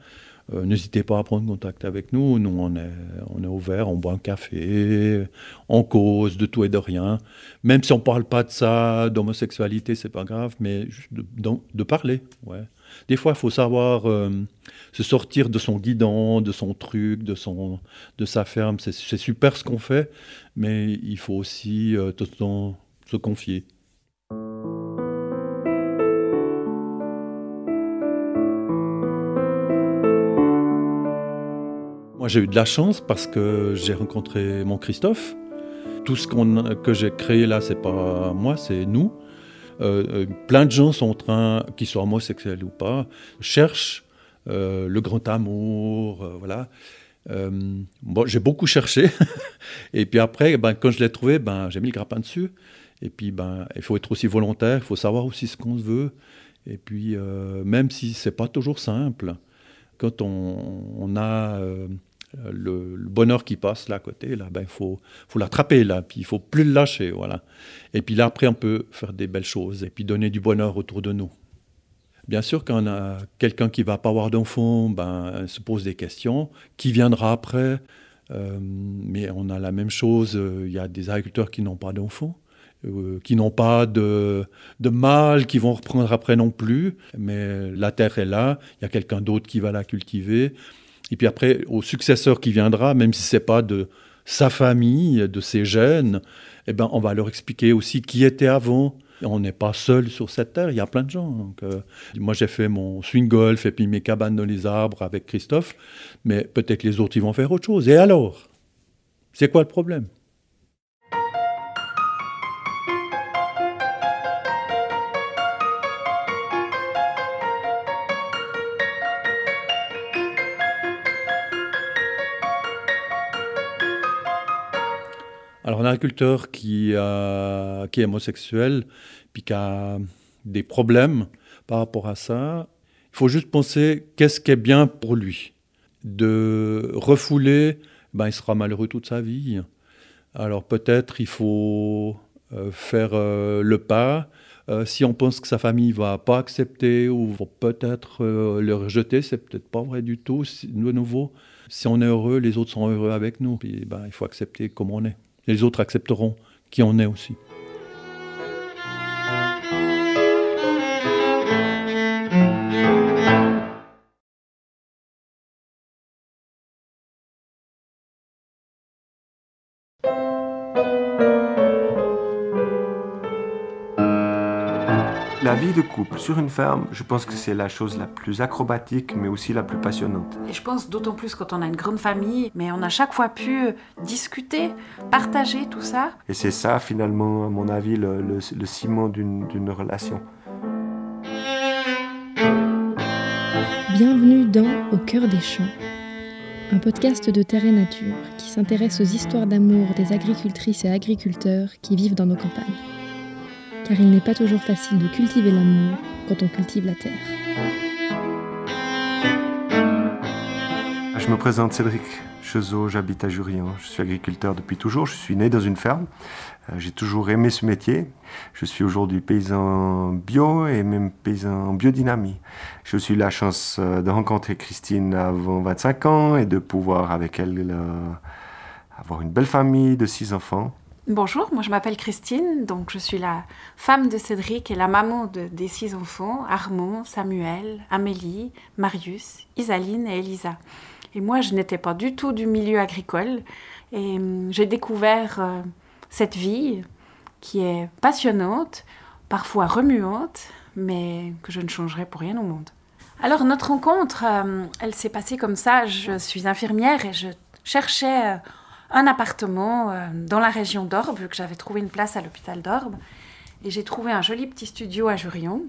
Speaker 7: euh, n'hésitez pas à prendre contact avec nous. Nous, on est, on est ouvert, on boit un café, on cause de tout et de rien. Même si on ne parle pas de ça, d'homosexualité, c'est pas grave, mais juste de, parler. Ouais. Des fois, il faut savoir euh, se sortir de son guidon, de son truc, de, son, de sa ferme. C'est super ce qu'on fait, mais il faut aussi euh, tout le temps se confier. Moi, j'ai eu de la chance parce que j'ai rencontré mon Christophe. Tout ce que j'ai créé là, c'est pas moi, c'est nous. Euh, euh, plein de gens sont en train, qu'ils soient homosexuels ou pas, cherchent euh, le grand amour, voilà. bon, j'ai beaucoup cherché, et puis après, ben, quand je l'ai trouvé, ben, j'ai mis le grappin dessus. Et puis, ben, il faut être aussi volontaire, il faut savoir aussi ce qu'on veut. Et puis, euh, même si c'est pas toujours simple, quand on, a euh, le, bonheur qui passe là à côté, là, ben, faut, faut l'attraper là, puis il faut plus le lâcher, voilà. Et puis là, après, on peut faire des belles choses et puis donner du bonheur autour de nous. Bien sûr, quand on a quelqu'un qui va pas avoir d'enfant, ben, se pose des questions. Qui viendra après? Euh, Mais on a la même chose. Il y a des agriculteurs qui n'ont pas d'enfants euh, qui n'ont pas de, de qui vont reprendre après non plus. Mais la terre est là, il y a quelqu'un d'autre qui va la cultiver. Et puis après, au successeur qui viendra, même si c'est pas de sa famille, de ses gènes, eh ben, on va leur expliquer aussi qui était avant. On n'est pas seul sur cette terre, il y a plein de gens. Euh, moi, j'ai fait mon swing golf et puis mes cabanes dans les arbres avec Christophe, mais peut-être les autres, ils vont faire autre chose. Et alors? C'est quoi le problème? Alors, un agriculteur qui, est homosexuel, puis qui a des problèmes par rapport à ça, il faut juste penser qu'est-ce qui est bien pour lui. De refouler, ben, il sera malheureux toute sa vie. Alors peut-être il faut euh, faire euh, le pas. Euh, si on pense que sa famille va pas accepter ou peut-être le rejeter, c'est peut-être pas vrai du tout. De nouveau, si on est heureux, les autres sont heureux avec nous. Puis ben, il faut accepter comme on est les autres accepteront qui on est aussi.
Speaker 8: De couple sur une ferme, je pense que c'est la chose la plus acrobatique, mais aussi la plus passionnante.
Speaker 9: Et je pense d'autant plus quand on a une grande famille, mais on a chaque fois pu discuter, partager tout ça.
Speaker 8: Et c'est ça, finalement, à mon avis, le, ciment d'une relation.
Speaker 5: Bienvenue dans Au cœur des champs, un podcast de Terre et Nature qui s'intéresse aux histoires d'amour des agricultrices et agriculteurs qui vivent dans nos campagnes car il n'est pas toujours facile de cultiver l'amour quand on cultive la terre.
Speaker 8: Je me présente Cédric Chezot, j'habite à Jurien, je suis agriculteur depuis toujours, je suis né dans une ferme, euh, j'ai toujours aimé ce métier, je suis aujourd'hui paysan bio et même paysan biodynamie. Aussi eu la chance euh, de rencontrer Christine avant 25 ans et de pouvoir avec elle euh, avoir une belle famille de six enfants.
Speaker 9: Bonjour, moi je m'appelle Christine, donc je suis la femme de Cédric et la maman de, des six enfants, Armand, Samuel, Amélie, Marius, Isaline et Elisa. Et moi je n'étais pas du tout du milieu agricole et hum, j'ai découvert euh, cette vie qui est passionnante, parfois remuante, mais que je ne changerai pour rien au monde. Alors notre rencontre, euh, elle s'est passée comme ça, je suis infirmière et je cherchais... Euh, un appartement euh, dans la région d'Orbe, vu que j'avais trouvé une place à l'hôpital d'Orbe. Et j'ai trouvé un joli petit studio à Jurion.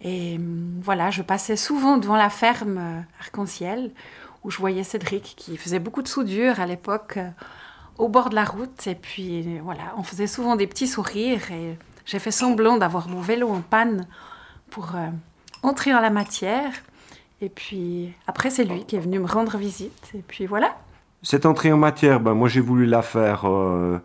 Speaker 9: Et hum, voilà, je passais souvent devant la ferme euh, Arc-en-Ciel, où je voyais Cédric qui faisait beaucoup de soudure à l'époque euh, au bord de la route. Et puis voilà, on faisait souvent des petits sourires. Et j'ai fait semblant d'avoir mon vélo en panne pour entrer dans la matière. Et puis après, c'est lui qui est venu me rendre visite. Et puis voilà.
Speaker 8: Cette entrée en matière, ben, moi j'ai voulu la faire euh,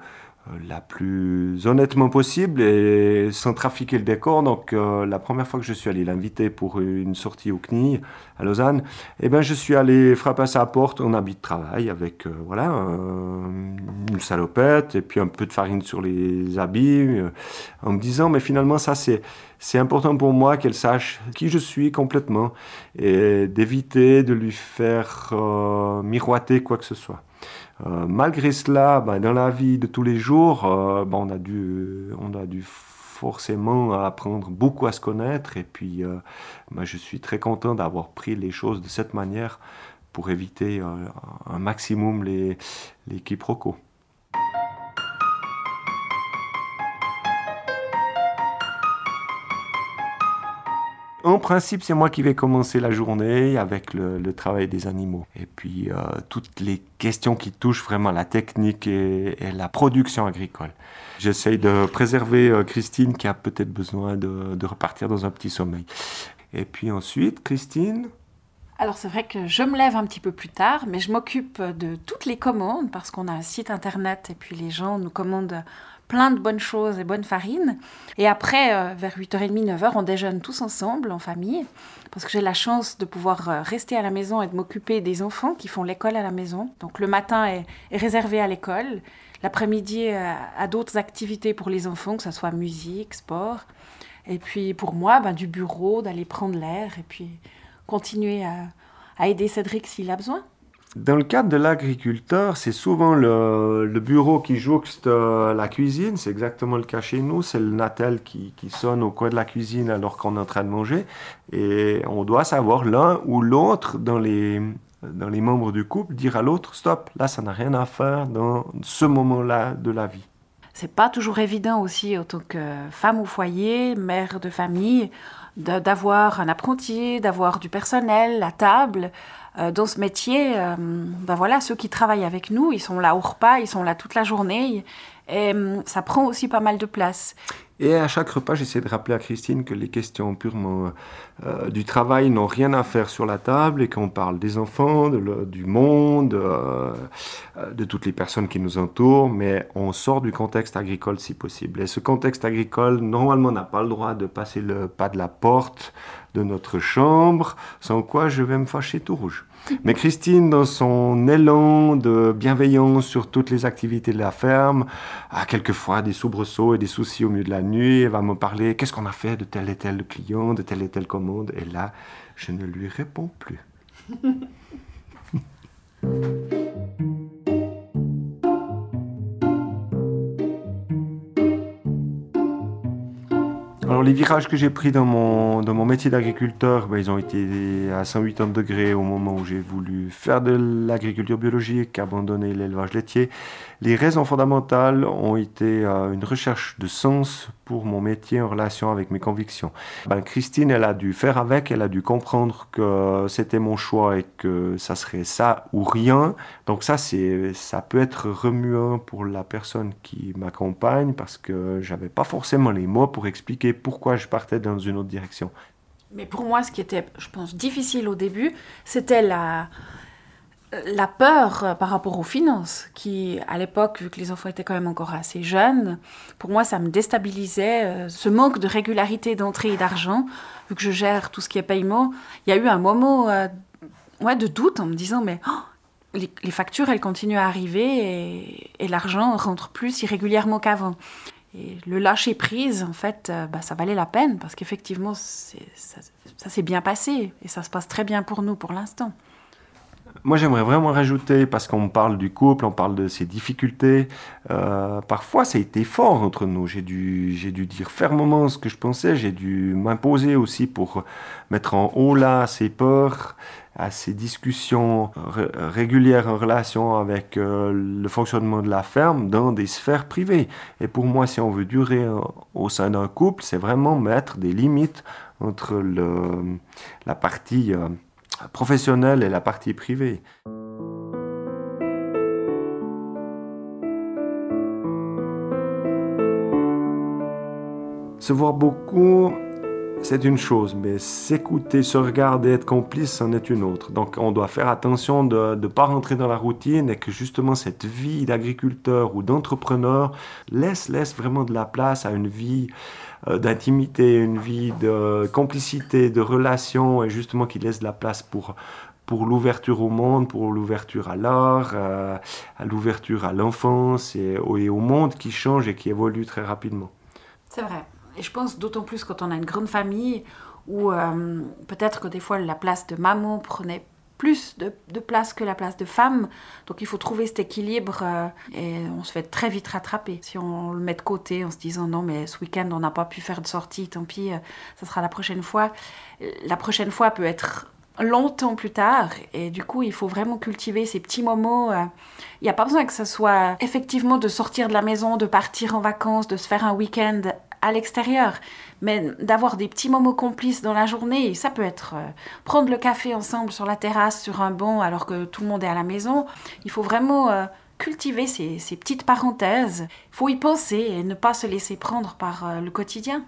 Speaker 8: la plus honnêtement possible et sans trafiquer le décor. Donc euh, la première fois que je suis allé l'inviter pour une sortie au CNI à Lausanne, eh ben, je suis allé frapper à sa porte en habit de travail avec euh, voilà, une salopette et puis un peu de farine sur les habits en me disant mais finalement ça c'est c'est important pour moi qu'elle sache qui je suis complètement et d'éviter de lui faire miroiter quoi que ce soit. Euh, malgré cela, ben, dans la vie de tous les jours, euh, ben, on, a dû, on a dû forcément apprendre beaucoup à se connaître. Et puis, euh, ben, je suis très content d'avoir pris les choses de cette manière pour éviter un maximum les, les quiproquos. En principe, c'est moi qui vais commencer la journée avec le, travail des animaux. Et puis, euh, toutes les questions qui touchent vraiment la technique et, la production agricole. J'essaye de préserver euh, Christine qui a peut-être besoin de, de repartir dans un petit sommeil. Et puis ensuite, Christine,
Speaker 9: alors c'est vrai que je me lève un petit peu plus tard, mais je m'occupe de toutes les commandes parce qu'on a un site internet et puis les gens nous commandent plein de bonnes choses et bonnes farines. Et après, euh, vers 8h30, 9h, on déjeune tous ensemble, en famille, parce que j'ai la chance de pouvoir euh, rester à la maison et de m'occuper des enfants qui font l'école à la maison. Donc le matin est, réservé à l'école, l'après-midi à, d'autres activités pour les enfants, que ce soit musique, sport. Et puis pour moi, ben, du bureau, d'aller prendre l'air et puis continuer à aider Cédric s'il a besoin.
Speaker 8: Dans le cadre de l'agriculteur, c'est souvent le, bureau qui jouxte euh, la cuisine. C'est exactement le cas chez nous. C'est le natel qui, sonne au coin de la cuisine alors qu'on est en train de manger. Et on doit savoir l'un ou l'autre dans les, membres du couple dire à l'autre stop, là ça n'a rien à faire dans ce moment-là de la vie.
Speaker 9: C'est pas toujours évident aussi en tant que femme au foyer, mère de famille, d'avoir un apprenti, d'avoir du personnel, la table. Euh, dans ce métier, euh, ben voilà, ceux qui travaillent avec nous, ils sont là au repas, ils sont là toute la journée. Et ça prend aussi pas mal de place.
Speaker 8: Et à chaque repas, j'essaie de rappeler à Christine que les questions purement euh, du travail n'ont rien à faire sur la table et qu'on parle des enfants, du monde, euh, euh, de toutes les personnes qui nous entourent, mais on sort du contexte agricole si possible. Et ce contexte agricole, normalement, n'a pas le droit de passer le pas de la porte de notre chambre, sans quoi je vais me fâcher tout rouge. Mais Christine, dans son élan de bienveillance sur toutes les activités de la ferme, a quelquefois des soubresauts et des soucis au milieu de la nuit. Elle va me parler qu'est-ce qu'on a fait de tel et tel client, de telle et telle commande? Et là, je ne lui réponds plus. Alors les virages que j'ai pris dans mon, dans mon métier d'agriculteur, ben, ils ont été à 180 degrés au moment où j'ai voulu faire de l'agriculture biologique, abandonner l'élevage laitier. Les raisons fondamentales ont été euh, une recherche de sens pour mon métier en relation avec mes convictions. Ben, Christine, elle a dû faire avec, elle a dû comprendre que c'était mon choix et que ça serait ça ou rien. Donc ça, c'est, ça peut être remuant pour la personne qui m'accompagne parce que j'avais pas forcément les mots pour expliquer pourquoi je partais dans une autre direction.
Speaker 9: Mais pour moi, ce qui était, je pense, difficile au début, c'était la la peur euh, par rapport aux finances, qui à l'époque, vu que les enfants étaient quand même encore assez jeunes, pour moi ça me déstabilisait, euh, ce manque de régularité d'entrée et d'argent, vu que je gère tout ce qui est paiement. Il y a eu un moment euh, de doute en me disant, mais oh, les, factures, elles continuent à arriver et, l'argent rentre plus irrégulièrement qu'avant. Et le lâcher prise, en fait, bah, ça valait la peine parce qu'effectivement, ça s'est bien passé et ça se passe très bien pour nous pour l'instant.
Speaker 8: Moi, j'aimerais vraiment rajouter, parce qu'on parle du couple, on parle de ses difficultés. Euh, parfois, ça a été fort entre nous. J'ai dû, j'ai dû dire fermement ce que je pensais. J'ai dû m'imposer aussi pour mettre en haut là ces peurs, à ces discussions régulières en relation avec euh, le fonctionnement de la ferme dans des sphères privées. Et pour moi, si on veut durer au sein d'un couple, c'est vraiment mettre des limites entre la partie euh, professionnelle et la partie privée. Se voir beaucoup, c'est une chose, mais s'écouter, se regarder, être complice, c'en est une autre. Donc on doit faire attention de ne pas rentrer dans la routine et que justement cette vie d'agriculteur ou d'entrepreneur laisse, laisse vraiment de la place à une vie euh, d'intimité, une vie de complicité, de relation, et justement qui laisse de la place pour, pour l'ouverture au monde, pour l'ouverture à l'art, euh, à l'ouverture à l'enfance et, et, au monde qui change et qui évolue très rapidement.
Speaker 9: C'est vrai. Et je pense d'autant plus quand on a une grande famille où euh, peut-être que des fois la place de maman prenait plus de, place que la place de femme. Donc il faut trouver cet équilibre euh, et on se fait très vite rattraper. Si on le met de côté en se disant non mais ce week-end on n'a pas pu faire de sortie, tant pis, euh, ça sera la prochaine fois. La prochaine fois peut être longtemps plus tard et du coup il faut vraiment cultiver ces petits moments. Il n'y a pas besoin que ce soit effectivement de sortir de la maison, de partir en vacances, de se faire un week-end à l'extérieur, mais d'avoir des petits moments complices dans la journée, ça peut être euh, prendre le café ensemble sur la terrasse, sur un banc, alors que tout le monde est à la maison. Il faut vraiment euh, cultiver ces, petites parenthèses. Il faut y penser et ne pas se laisser prendre par euh, le quotidien.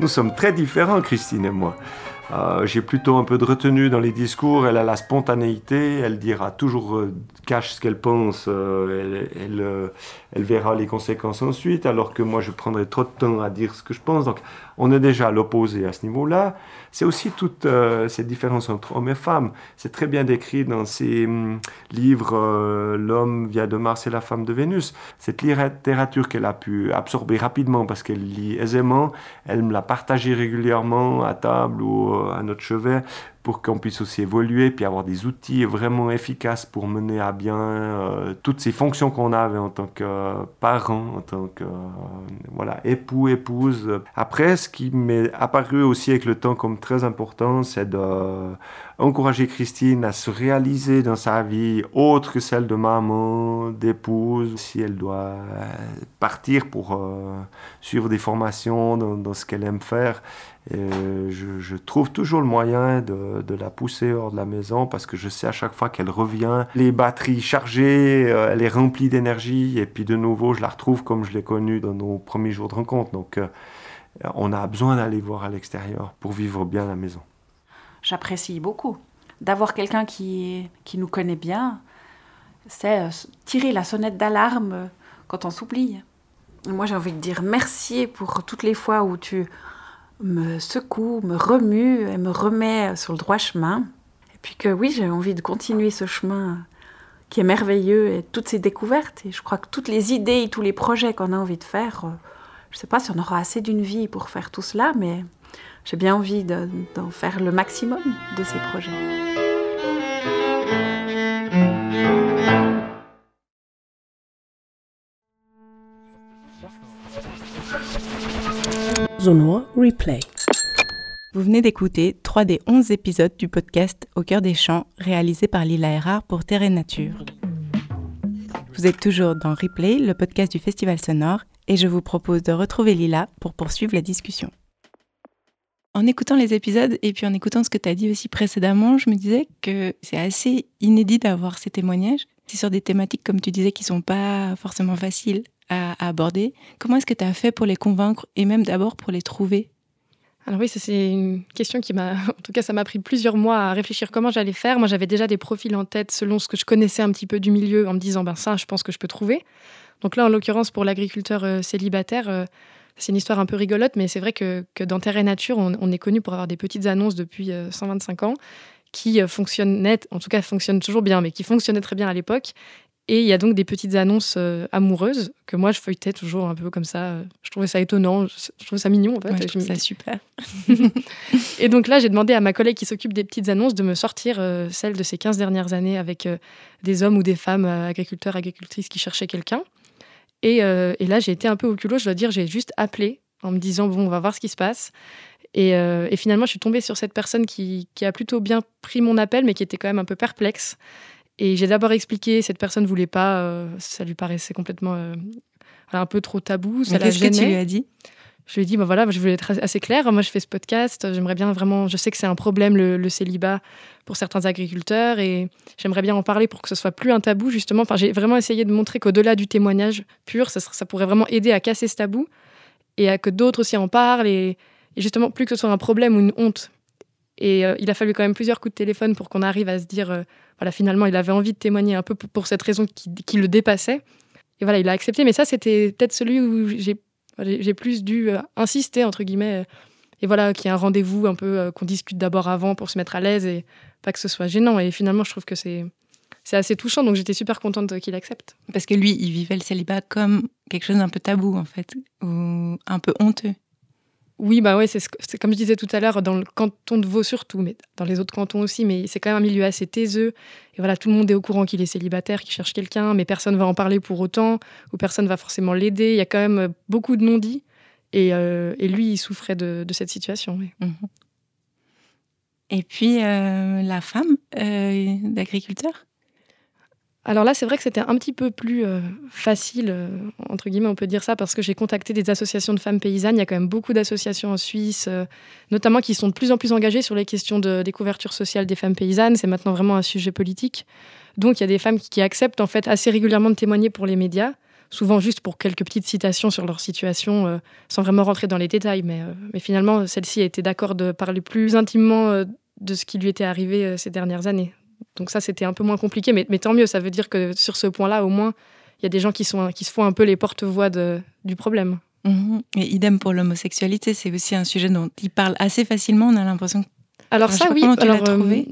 Speaker 8: Nous sommes très différents, Christine et moi. Euh, j'ai plutôt un peu de retenue dans les discours. Elle a la spontanéité. Elle dira toujours euh, cache ce qu'elle pense. Euh, elle, verra les conséquences ensuite. Alors que moi, je prendrai trop de temps à dire ce que je pense. Donc, on est déjà à l'opposé à ce niveau-là. c'est aussi toute euh, cette différence entre hommes et femmes. C'est très bien décrit dans ces hum, livres L'homme vient de Mars et la femme de Vénus. Cette littérature qu'elle a pu absorber rapidement parce qu'elle lit aisément, elle me l'a partagée régulièrement à table ou euh, à notre chevet pour qu'on puisse aussi évoluer, puis avoir des outils vraiment efficaces pour mener à bien euh, toutes ces fonctions qu'on avait en tant que parent, en tant que euh, voilà, époux, épouse. Après, ce qui m'est apparu aussi avec le temps comme très important, c'est d'encourager Christine à se réaliser dans sa vie autre que celle de maman, d'épouse, si elle doit partir pour euh, suivre des formations dans ce qu'elle aime faire et je, je, trouve toujours le moyen de, de, la pousser hors de la maison parce que je sais à chaque fois qu'elle revient, les batteries chargées, euh, elle est remplie d'énergie et puis de nouveau je la retrouve comme je l'ai connue dans nos premiers jours de rencontre. Donc euh, on a besoin d'aller voir à l'extérieur pour vivre bien la maison.
Speaker 9: J'apprécie beaucoup d'avoir quelqu'un qui, qui nous connaît bien. C'est euh, tirer la sonnette d'alarme quand on s'oublie. Moi j'ai envie de dire merci pour toutes les fois où tu me secoue, me remue et me remet sur le droit chemin. Et puis que oui, j'ai envie de continuer ce chemin qui est merveilleux et toutes ces découvertes. Et je crois que toutes les idées, tous les projets qu'on a envie de faire, euh, je ne sais pas si on aura assez d'une vie pour faire tout cela, mais j'ai bien envie d'en faire le maximum de ces projets.
Speaker 2: Vous venez d'écouter 3 des 11 épisodes du podcast Au cœur des champs réalisé par Lila Erard pour Terre et Nature. Vous êtes toujours dans Replay, le podcast du Festival Sonore, et je vous propose de retrouver Lila pour poursuivre la discussion. En écoutant les épisodes et puis en écoutant ce que tu as dit aussi précédemment, je me disais que c'est assez inédit d'avoir ces témoignages. C'est sur des thématiques, comme tu disais, qui sont pas forcément faciles à, aborder. Comment est-ce que tu as fait pour les convaincre et même d'abord pour les trouver?
Speaker 3: Alors oui, c'est une question qui m'a, en tout cas, ça m'a pris plusieurs mois à réfléchir comment j'allais faire. Moi, j'avais déjà des profils en tête selon ce que je connaissais un petit peu du milieu, en me disant, ben ça, je pense que je peux trouver. Donc là, en l'occurrence, pour l'agriculteur euh, célibataire, euh, c'est une histoire un peu rigolote, mais c'est vrai que, que, dans Terre et Nature, on, est connu pour avoir des petites annonces depuis euh, 125 ans qui fonctionnent, en tout cas fonctionnent toujours bien, mais qui fonctionnaient très bien à l'époque et il y a donc des petites annonces euh, amoureuses que moi je feuilletais toujours un peu comme ça. Je trouvais ça étonnant, je, trouvais ça mignon en fait.
Speaker 2: Ouais, je trouve ça super.
Speaker 3: et donc là, j'ai demandé à ma collègue qui s'occupe des petites annonces de me sortir euh, celles de ces 15 dernières années avec euh, des hommes ou des femmes euh, agriculteurs, agricultrices qui cherchaient quelqu'un. Et, et, là, j'ai été un peu au culot, je dois dire, j'ai juste appelé en me disant bon, on va voir ce qui se passe. Et, et finalement, je suis tombée sur cette personne qui, qui a plutôt bien pris mon appel, mais qui était quand même un peu perplexe. Et j'ai d'abord expliqué, cette personne voulait pas, euh, ça lui paraissait complètement euh, un peu trop tabou. Ça
Speaker 2: Qu'est-ce que tu lui as dit?
Speaker 3: Je lui ai dit, bah voilà, je voulais être assez claire. Moi, je fais ce podcast. J'aimerais bien vraiment. Je sais que c'est un problème le, le, célibat pour certains agriculteurs, et j'aimerais bien en parler pour que ce soit plus un tabou justement. Enfin, j'ai vraiment essayé de montrer qu'au-delà du témoignage pur, ça, ça, pourrait vraiment aider à casser ce tabou et à que d'autres aussi en parlent et, et justement plus que ce soit un problème ou une honte. Et euh, il a fallu quand même plusieurs coups de téléphone pour qu'on arrive à se dire, euh, voilà, finalement, il avait envie de témoigner un peu pour, cette raison qui, qui, le dépassait. Et voilà, il a accepté. Mais ça, c'était peut-être celui où j'ai plus dû euh, insister, entre guillemets. Et voilà, qu'il y ait un rendez-vous un peu, qu'on discute d'abord avant pour se mettre à l'aise et pas que ce soit gênant. Et finalement, je trouve que c'est c'est assez touchant, donc j'étais super contente qu'il accepte.
Speaker 2: Parce que lui, il vivait le célibat comme quelque chose d'un peu tabou, en fait, ou un peu honteux.
Speaker 3: Oui, bah ouais, c'est comme je disais tout à l'heure, dans le canton de Vaud surtout, mais dans les autres cantons aussi, mais c'est quand même un milieu assez taiseux. Et voilà, tout le monde est au courant qu'il est célibataire, qu'il cherche quelqu'un, mais personne va en parler pour autant, ou personne va forcément l'aider. Il y a quand même beaucoup de non-dits. Et, euh, et, lui, il souffrait de, cette situation.
Speaker 2: Mmh. Et puis, euh, la femme euh, d'agriculteur?
Speaker 3: Alors là, c'est vrai que c'était un petit peu plus euh, facile, euh, entre guillemets, on peut dire ça, parce que j'ai contacté des associations de femmes paysannes. Il y a quand même beaucoup d'associations en Suisse, euh, notamment qui sont de plus en plus engagées sur les questions de, des couvertures sociales des femmes paysannes. C'est maintenant vraiment un sujet politique. Donc il y a des femmes qui, acceptent en fait assez régulièrement de témoigner pour les médias, souvent juste pour quelques petites citations sur leur situation, sans vraiment rentrer dans les détails. Mais, mais finalement, celle-ci a été d'accord de parler plus intimement de ce qui lui était arrivé ces dernières années. Donc ça, c'était un peu moins compliqué, mais, mais, tant mieux. Ça veut dire que sur ce point-là, au moins, il y a des gens qui, sont, qui se font un peu les porte-voix du problème.
Speaker 2: Mhm. Et idem pour l'homosexualité, c'est aussi un sujet dont ils parlent assez facilement. On a l'impression.
Speaker 3: Alors
Speaker 2: Enfin,
Speaker 3: ça, oui.
Speaker 2: tu
Speaker 3: alors, euh,
Speaker 2: trouvé.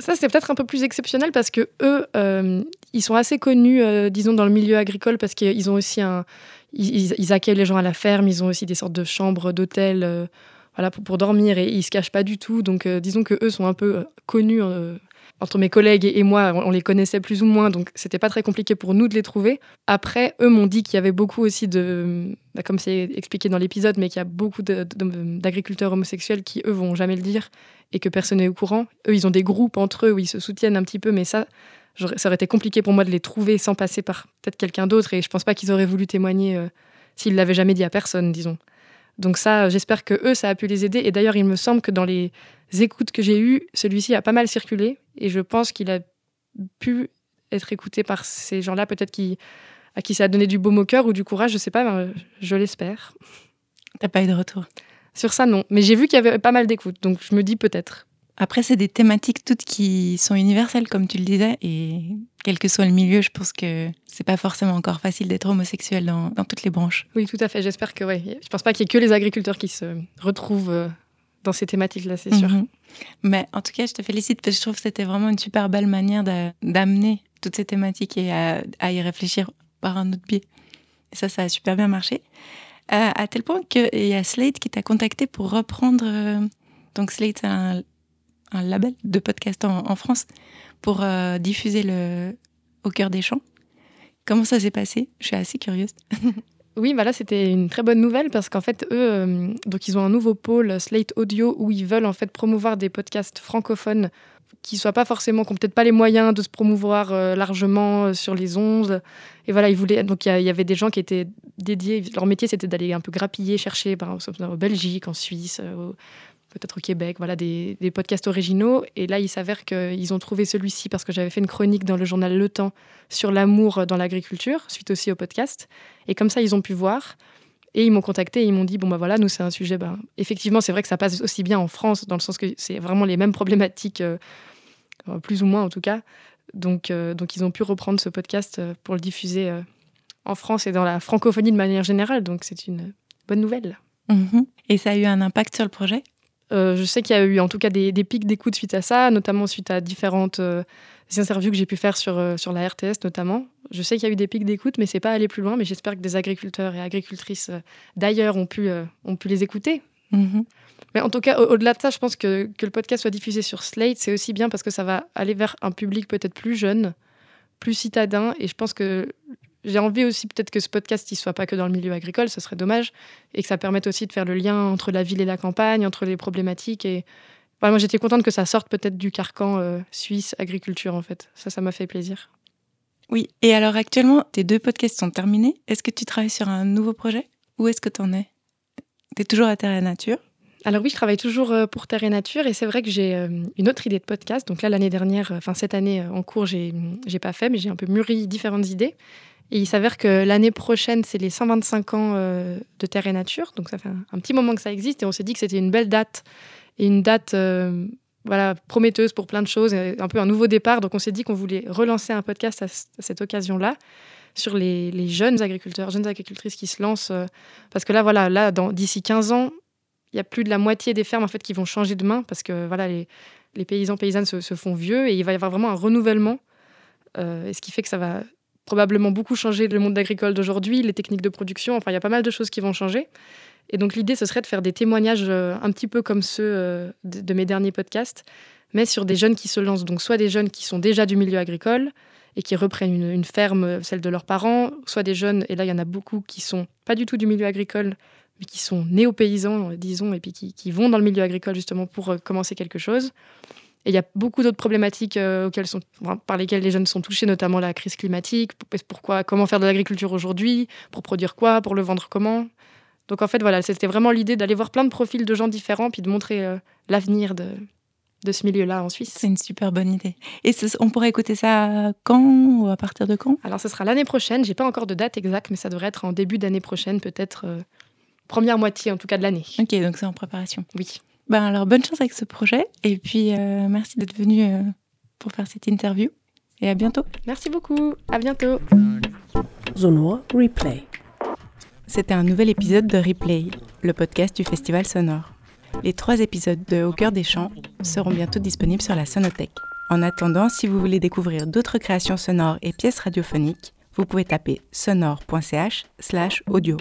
Speaker 3: ça, c'est peut-être un peu plus exceptionnel parce que eux, euh, ils sont assez connus, euh, disons, dans le milieu agricole parce qu'ils ont aussi un, ils, accueillent les gens à la ferme. Ils ont aussi des sortes de chambres d'hôtel, euh, voilà, pour, pour dormir et ils se cachent pas du tout. Donc, euh, disons que eux sont un peu euh, connus. Entre mes collègues et moi, on les connaissait plus ou moins, donc c'était pas très compliqué pour nous de les trouver. Après, eux m'ont dit qu'il y avait beaucoup aussi de, bah, comme c'est expliqué dans l'épisode, mais qu'il y a beaucoup d'agriculteurs homosexuels qui, eux, vont jamais le dire et que personne n'est au courant. Eux, ils ont des groupes entre eux où ils se soutiennent un petit peu, mais ça, ça aurait été compliqué pour moi de les trouver sans passer par peut-être quelqu'un d'autre, et je pense pas qu'ils auraient voulu témoigner euh, s'ils l'avaient jamais dit à personne, disons. Donc ça, j'espère que eux, ça a pu les aider. Et d'ailleurs, il me semble que dans les écoutes que j'ai eues, celui-ci a pas mal circulé, et je pense qu'il a pu être écouté par ces gens-là, peut-être qui, à qui ça a donné du baume au cœur ou du courage, je sais pas, mais euh, je l'espère.
Speaker 2: T'as pas eu de retour.
Speaker 3: Sur ça, non. Mais j'ai vu qu'il y avait pas mal d'écoutes, donc je me dis peut-être.
Speaker 2: Après, c'est des thématiques toutes qui sont universelles, comme tu le disais, et quel que soit le milieu, je pense que c'est pas forcément encore facile d'être homosexuel dans, dans toutes les branches.
Speaker 3: Oui, tout à fait. J'espère que, ouais. Je pense pas qu'il y ait que les agriculteurs qui se retrouvent euh, dans ces thématiques-là, c'est sûr.
Speaker 2: Mhm. Mais en tout cas, je te félicite parce que je trouve que c'était vraiment une super belle manière d'a- d'amener toutes ces thématiques et à, y réfléchir par un autre biais. Et ça, ça a super bien marché. Euh, à tel point qu'il y a Slate qui t'a contacté pour reprendre. euh, donc, Slate, c'est un, label de podcast en, en France pour euh, diffuser le Au cœur des champs. Comment ça s'est passé? Je suis assez curieuse.
Speaker 3: Oui, bah là, c'était une très bonne nouvelle parce qu'en fait, eux, euh, donc ils ont un nouveau pôle Slate Audio où ils veulent en fait promouvoir des podcasts francophones qui soient pas forcément, qui n'ont peut-être pas les moyens de se promouvoir euh, largement euh, sur les ondes. Et voilà, ils voulaient. Donc il y avait des gens qui étaient dédiés. Leur métier, c'était d'aller un peu grappiller, chercher, par exemple, en Belgique, en Suisse, euh, peut-être au Québec, voilà, des, podcasts originaux. Et là, il s'avère qu'ils ont trouvé celui-ci parce que j'avais fait une chronique dans le journal Le Temps sur l'amour dans l'agriculture, suite aussi au podcast. Et comme ça, ils ont pu voir. Et ils m'ont contacté et ils m'ont dit bon, bah voilà, nous, c'est un sujet. Ben, effectivement, c'est vrai que ça passe aussi bien en France, dans le sens que c'est vraiment les mêmes problématiques, euh, plus ou moins en tout cas. Donc, euh, donc, ils ont pu reprendre ce podcast euh, pour le diffuser en France et dans la francophonie de manière générale. Donc, c'est une bonne nouvelle.
Speaker 2: Mhm. Et ça a eu un impact sur le projet?
Speaker 3: Euh, je sais qu'il y a eu en tout cas des, des pics d'écoute suite à ça, notamment suite à différentes euh, interviews que j'ai pu faire sur, euh, sur la RTS notamment. Je sais qu'il y a eu des pics d'écoute, mais c'est pas allé plus loin. Mais j'espère que des agriculteurs et agricultrices d'ailleurs ont, pu, ont pu les écouter.
Speaker 2: Mhm.
Speaker 3: Mais en tout cas, au- au-delà de ça, je pense que, que le podcast soit diffusé sur Slate, c'est aussi bien parce que ça va aller vers un public peut-être plus jeune, plus citadin. Et je pense que j'ai envie aussi peut-être que ce podcast ne soit pas que dans le milieu agricole, ce serait dommage, et que ça permette aussi de faire le lien entre la ville et la campagne, entre les problématiques. Et voilà, moi, j'étais contente que ça sorte peut-être du carcan euh, suisse agriculture, en fait. Ça, ça m'a fait plaisir.
Speaker 2: Oui. Et alors actuellement, tes deux podcasts sont terminés. Est-ce que tu travailles sur un nouveau projet? Où est-ce que tu en es? Tu es toujours à Terre et Nature?
Speaker 3: Alors oui, je travaille toujours euh, pour Terre et Nature et c'est vrai que j'ai euh, une autre idée de podcast. Donc là, l'année dernière, enfin cette année en cours, j'ai j'ai pas fait, mais j'ai un peu mûri différentes idées. Et il s'avère que l'année prochaine, c'est les 125 ans euh, de Terre et Nature. Donc ça fait un, petit moment que ça existe et on s'est dit que c'était une belle date et une date euh, voilà, prometteuse pour plein de choses, un peu un nouveau départ. Donc on s'est dit qu'on voulait relancer un podcast à, cette occasion-là sur les, jeunes agriculteurs, jeunes agricultrices qui se lancent. euh, parce que là, voilà, là, d'ici 15 ans, il y a plus de la moitié des fermes en fait qui vont changer de main parce que voilà les, paysans paysannes se, font vieux et il va y avoir vraiment un renouvellement et ce qui fait que ça va probablement beaucoup changer le monde agricole d'aujourd'hui les techniques de production enfin il y a pas mal de choses qui vont changer et donc l'idée ce serait de faire des témoignages euh, un petit peu comme ceux euh, de, mes derniers podcasts mais sur des jeunes qui se lancent donc soit des jeunes qui sont déjà du milieu agricole et qui reprennent une, ferme euh, celle de leurs parents soit des jeunes et là il y en a beaucoup qui sont pas du tout du milieu agricole mais qui sont néo-paysans, disons, et puis qui, vont dans le milieu agricole justement pour commencer quelque chose. Et il y a beaucoup d'autres problématiques euh, auxquelles sont, enfin, par lesquelles les jeunes sont touchés, notamment la crise climatique, pourquoi, comment faire de l'agriculture aujourd'hui, pour produire quoi, pour le vendre comment? Donc en fait, voilà, c'était vraiment l'idée d'aller voir plein de profils de gens différents, puis de montrer euh, l'avenir de, de ce milieu-là en Suisse.
Speaker 2: C'est une super bonne idée. Et ce- on pourrait écouter ça quand ou à partir de quand?
Speaker 3: Alors ce sera l'année prochaine, j'ai pas encore de date exacte, mais ça devrait être en début d'année prochaine, peut-être euh, première moitié en tout cas de l'année.
Speaker 2: Ok, donc c'est en préparation.
Speaker 3: Oui.
Speaker 2: Ben alors bonne chance avec ce projet et puis euh, merci d'être venu euh, pour faire cette interview et à bientôt.
Speaker 3: Merci beaucoup, à bientôt.
Speaker 1: Sonor Replay.
Speaker 2: c'était un nouvel épisode de Replay, le podcast du Festival Sonore. Les trois épisodes de Au cœur des champs seront bientôt disponibles sur la Sonothèque. En attendant, si vous voulez découvrir d'autres créations sonores et pièces radiophoniques, vous pouvez taper sonore.ch slash audio.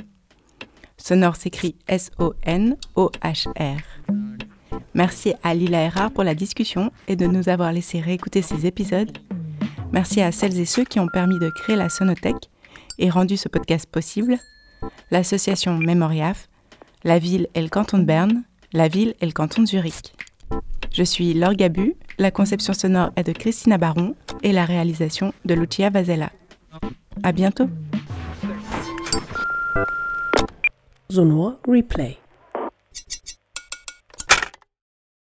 Speaker 2: Sonore s'écrit S-O-N-O-H-R. Merci à Lila Erard pour la discussion et de nous avoir laissé réécouter ces épisodes. Merci à celles et ceux qui ont permis de créer la Sonothèque et rendu ce podcast possible. L'association Memoriaf, la ville et le canton de Berne, la ville et le canton de Zurich. Je suis Laure Gabu, la conception sonore est de Christina Baron et la réalisation de Lucia Vazella. À bientôt.
Speaker 1: Sonor Replay.